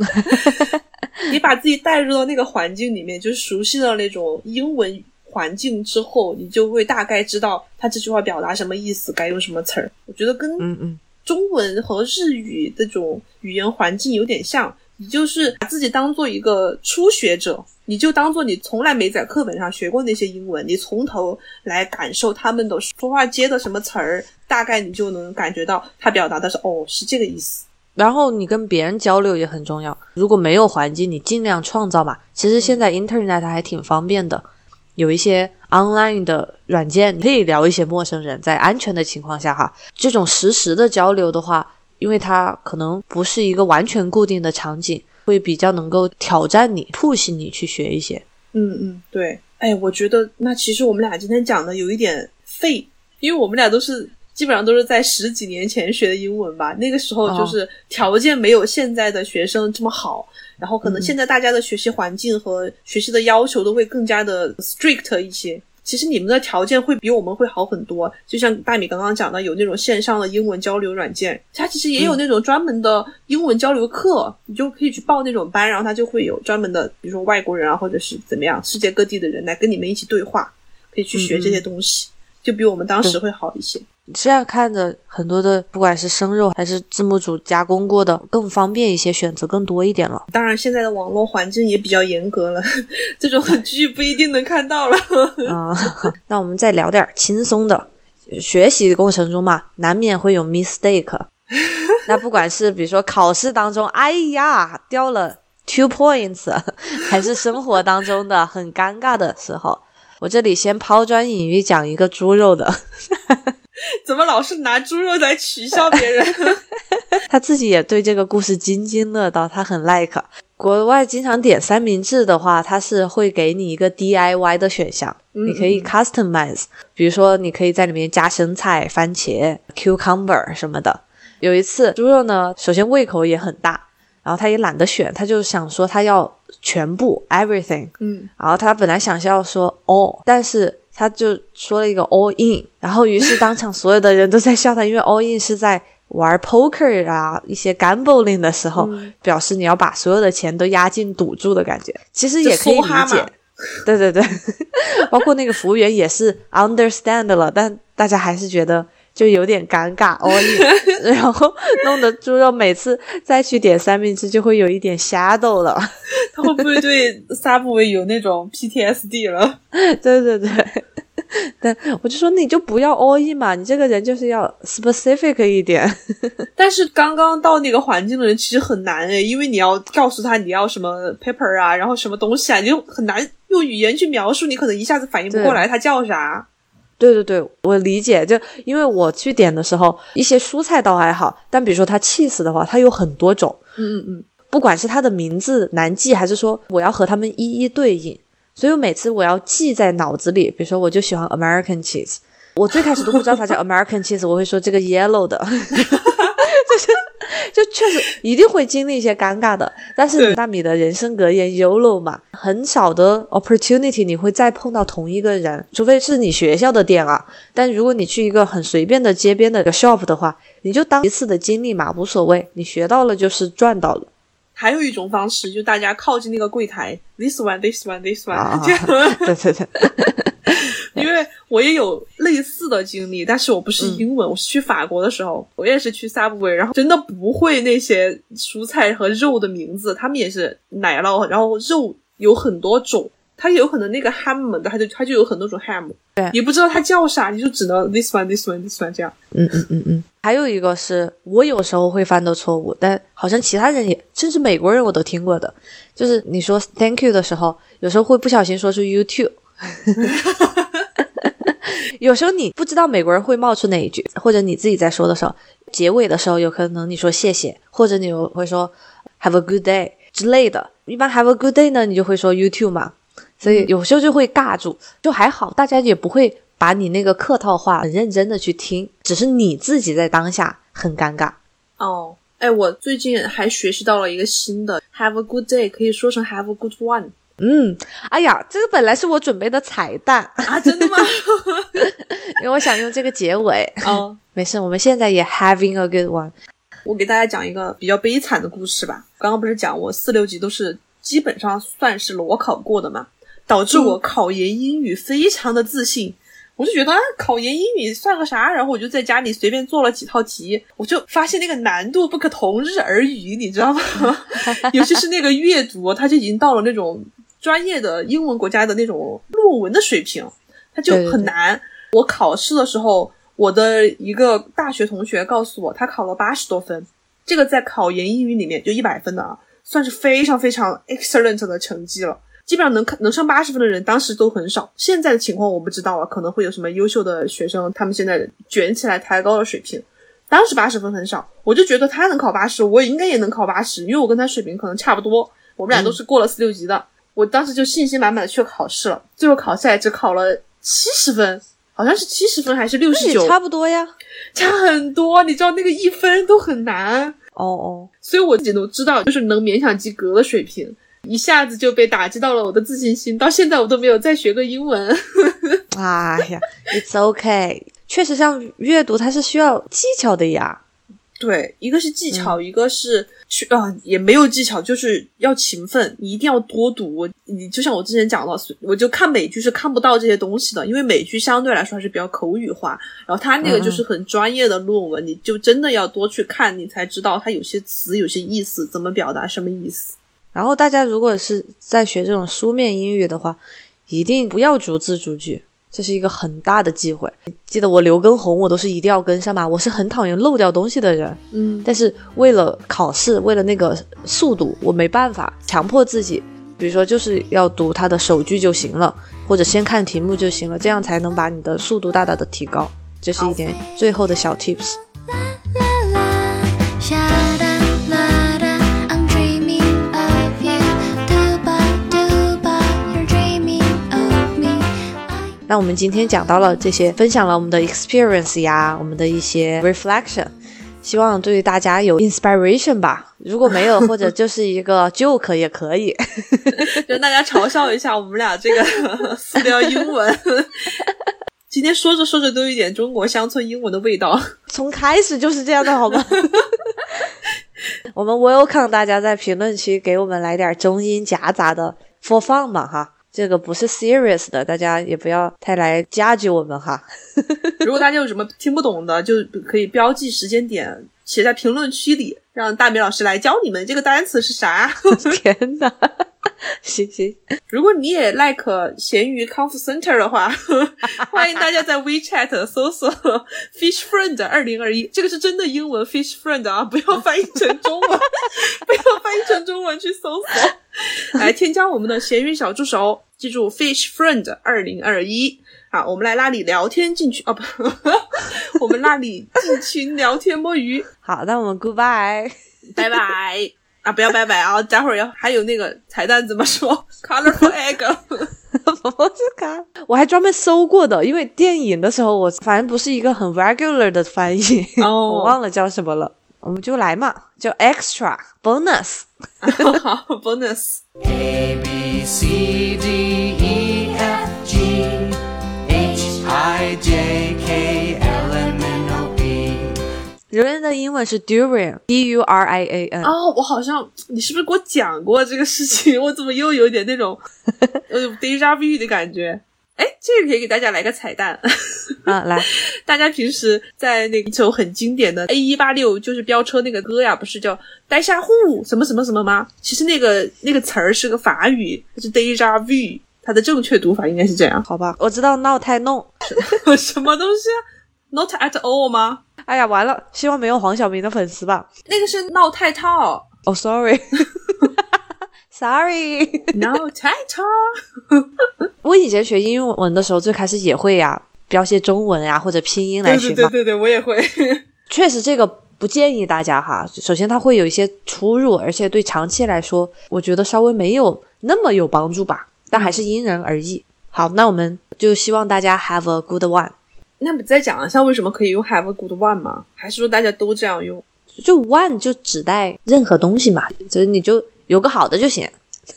你把自己带入到那个环境里面，就是熟悉了那种英文环境之后，你就会大概知道他这句话表达什么意思，该用什么词儿。我觉得跟嗯嗯，中文和日语这种语言环境有点像，你就是把自己当做一个初学者，你就当做你从来没在课本上学过那些英文，你从头来感受他们的说话接的什么词儿，大概你就能感觉到他表达的是哦是这个意思。然后你跟别人交流也很重要。如果没有环境，你尽量创造嘛。其实现在 Internet 还挺方便的，有一些 online 的软件，你可以聊一些陌生人，在安全的情况下哈。这种实时的交流的话，因为它可能不是一个完全固定的场景，会比较能够挑战你、push 你去学一些。嗯嗯，对。哎，我觉得那其实我们俩今天讲的有一点废，因为我们俩都是基本上都是在十几年前学的英文吧。那个时候就是条件没有现在的学生这么好，然后可能现在大家的学习环境和学习的要求都会更加的 strict 一些。其实你们的条件会比我们会好很多，就像大米刚刚讲的，有那种线上的英文交流软件，它其实也有那种专门的英文交流课，你就可以去报那种班，然后它就会有专门的，比如说外国人啊，或者是怎么样，世界各地的人来跟你们一起对话，可以去学这些东西，就比我们当时会好一些。这样看着很多的，不管是生肉还是字幕组加工过的，更方便一些，选择更多一点了。当然，现在的网络环境也比较严格了，这种剧不一定能看到了。啊、那我们再聊点儿轻松的。学习过程中嘛，难免会有 mistake。那不管是比如说考试当中，哎呀掉了 two points，还是生活当中的很尴尬的时候，我这里先抛砖引玉讲一个猪肉的。怎么老是拿猪肉来取笑别人？他自己也对这个故事津津乐道，他很 like。国外经常点三明治的话，它是会给你一个 DIY 的选项，你可以 customize，比如说你可以在里面加生菜、番茄、cucumber 什么的。有一次，猪肉呢，首先胃口也很大，然后他也懒得选，他就想说他要全部 everything，嗯，然后他本来想是要说 all，但是他就说了一个 all in，然后于是当场所有的人都在笑他，因为 all in 是在玩 poker 啊一些 gambling 的时候，嗯。表示你要把所有的钱都押进赌注的感觉，其实也可以理解。对对对，包括那个服务员也是 understand 了，但大家还是觉得就有点尴尬 all in，然后弄得猪肉每次再去点三明治就会有一点 shadow 了。他会不会对萨布韦有那种 PTSD 了？对对对，但我就说你就不要 all in 嘛，你这个人就是要 specific 一点。但是刚刚到那个环境的人其实很难诶，因为你要告诉他你要什么 paper 啊，然后什么东西啊，你就很难用语言去描述，你可能一下子反应不过来他叫啥。对对对，我理解，就因为我去点的时候，一些蔬菜倒还好，但比如说它 cheese 的话，它有很多种，嗯嗯嗯，不管是它的名字难记，还是说我要和它们一一对应，所以我每次我要记在脑子里。比如说，我就喜欢 American cheese，我最开始都不知道它叫 American cheese，我会说这个 yellow 的，就 是就确实一定会经历一些尴尬的。但是大米的人生格言 YOLO 嘛，很少的 opportunity 你会再碰到同一个人，除非是你学校的店啊。但如果你去一个很随便的街边的一个 shop 的话，你就当一次的经历嘛，无所谓，你学到了就是赚到了。还有一种方式，就大家靠近那个柜台，this one this one this one，、啊这样。对 对对，因为我也有类似的经历，但是我不是英文，我是去法国的时候，我也是去 Subway，然后真的不会那些蔬菜和肉的名字，他们也是奶酪，然后肉有很多种，它有可能那个 ham 的，它就它就有很多种 ham，对也不知道它叫啥，你就只能 this one this one this one 这样。嗯嗯嗯嗯。还有一个是我有时候会犯的错误，但好像其他人也，甚至美国人我都听过的，就是你说 thank you 的时候，有时候会不小心说出 you too。有时候你不知道美国人会冒出哪一句，或者你自己在说的时候，结尾的时候有可能你说谢谢，或者你会说 have a good day 之类的。一般 have a good day 呢，你就会说 you too 嘛，所以有时候就会尬住，就还好，大家也不会把你那个客套话很认真的去听，只是你自己在当下很尴尬。哦，哎，我最近还学习到了一个新的，have a good day 可以说成 have a good one 嗯，哎呀，这个本来是我准备的彩蛋，啊，真的吗？因为我想用这个结尾。哦，没事，我们现在也 having a good one。我给大家讲一个比较悲惨的故事吧。刚刚不是讲我四六级都是基本上算是裸考过的嘛，导致我考研英语非常的自信。我就觉得啊，考研英语算个啥？然后我就在家里随便做了几套题，我就发现那个难度不可同日而语，你知道吗？尤其是那个阅读，它就已经到了那种专业的英文国家的那种论文的水平，它就很难。我考试的时候，我的一个大学同学告诉我，他考了八十多分，这个在考研英语里面就一百分的啊，算是非常非常 excellent 的成绩了。基本上能能上八十分的人，当时都很少。现在的情况我不知道啊，可能会有什么优秀的学生，他们现在卷起来抬高了水平。当时八十分很少，我就觉得他能考八十，我应该也能考八十，因为我跟他水平可能差不多。我们俩都是过了四六级的，我当时就信心满满的去考试了，最后考下来只考了七十分，好像是七十分还是六十九，差不多呀。差很多。你知道那个一分都很难，哦哦，所以我自己都知道，就是能勉强及格的水平。一下子就被打击到了我的自信心，到现在我都没有再学过英文。哎呀，It's okay。确实，像阅读它是需要技巧的呀。对，一个是技巧，一个是去啊，也没有技巧，就是要勤奋。你一定要多读。你就像我之前讲的，我就看美剧是看不到这些东西的，因为美剧相对来说还是比较口语化，然后它那个就是很专业的论文，你就真的要多去看，你才知道它有些词、有些意思怎么表达，什么意思。然后大家如果是在学这种书面英语的话，一定不要逐字逐句，这是一个很大的忌讳。记得我刘畊宏，我都是一定要跟上嘛。我是很讨厌漏掉东西的人，嗯，但是为了考试，为了那个速度，我没办法强迫自己。比如说，就是要读它的首句就行了，或者先看题目就行了，这样才能把你的速度大大的提高。这是一点最后的小 tips。la la, sha 那我们今天讲到了这些，分享了我们的 experience 呀，我们的一些 reflection，希望对大家有 inspiration 吧。如果没有，或者就是一个 joke 也可以。跟大家嘲笑一下我们俩这个 私聊英文。今天说着说着都有一点中国乡村英文的味道。从开始就是这样的，好吗？我们 welcome 大家在评论区给我们来点中英夹杂的 for fun 嘛哈，这个不是 serious 的，大家也不要太来 judge 我们哈。如果大家有什么听不懂的，就可以标记时间点，写在评论区里，让大美老师来教你们这个单词是啥。天哪，行行，如果你也 like 闲鱼 Conf Center 的话，欢迎大家在 WeChat 搜索 Fish Friend 二零二一，这个是真的英文 Fish Friend 啊，不要翻译成中文，不要翻译成中文去搜索，来添加我们的闲鱼小助手，记住 Fish Friend 二零二一。好，我们来拉你聊天进去哦，不，我们拉你进群聊天摸鱼，好，那我们 goodbye。拜拜啊！不要拜拜啊！待会儿要还有那个彩蛋怎么说？Colorful egg。不是卡，我还专门搜过的，因为电影的时候我反正不是一个很 regular 的翻译，哦我忘了叫什么了。我们就来嘛，叫 extra bonus。好，bonus。A B C D E F G H I J K L M N O P. 榴莲的英文是 durian，d u r i a n。哦，我好像你是不是给我讲过这个事情？我怎么又有点那种呃 deja vu 的感觉？哎，这个可以给大家来个彩蛋。啊，来，大家平时在那一首很经典的 A 一八六就是飙车那个歌呀，不是叫“呆下户”什么什么什么吗？其实那个那个词儿是个法语，它是 deja vu，它的正确读法应该是这样。好吧，我知道闹太弄。什么东西啊？Not at all 吗？哎呀，完了，希望没有黄晓明的粉丝吧。那个是闹太套，哦、s sorry。闹太套。我以前学英文的时候，最开始也会呀，标些中文呀或者拼音来对学嘛。对对对对，我也会。确实，这个不建议大家哈。首先，它会有一些出入，而且对长期来说，我觉得稍微没有那么有帮助吧。但还是因人而异。好，那我们就希望大家 have a good one。那不再讲一下为什么可以用 have a good one 吗？还是说大家都这样用？就 one 就指代任何东西嘛，就是你就有个好的就行。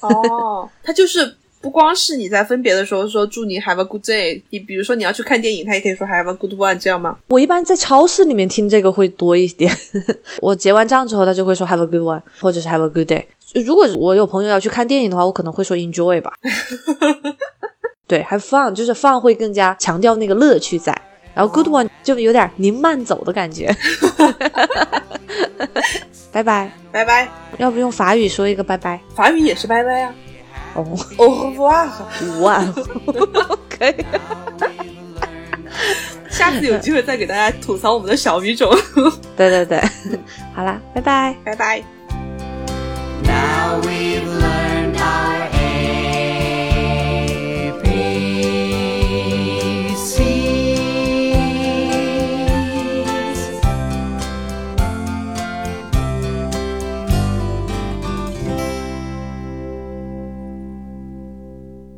哦，他就是不光是你在分别的时候说祝你 have a good day，你比如说你要去看电影，他也可以说 have a good one，这样吗？我一般在超市里面听这个会多一点。我结完账之后，他就会说 have a good one，或者是 have a good day。如果我有朋友要去看电影的话，我可能会说 enjoy 吧。对，have fun，就是 fun 会更加强调那个乐趣在，然后 good one 就有点您慢走的感觉。拜拜，拜拜，要不用法语说一个拜拜？法语也是拜拜啊。哦，Au revoir，哇，可以。下次有机会再给大家吐槽我们的小语种。对对对，好啦，拜拜。拜拜。Now we've learned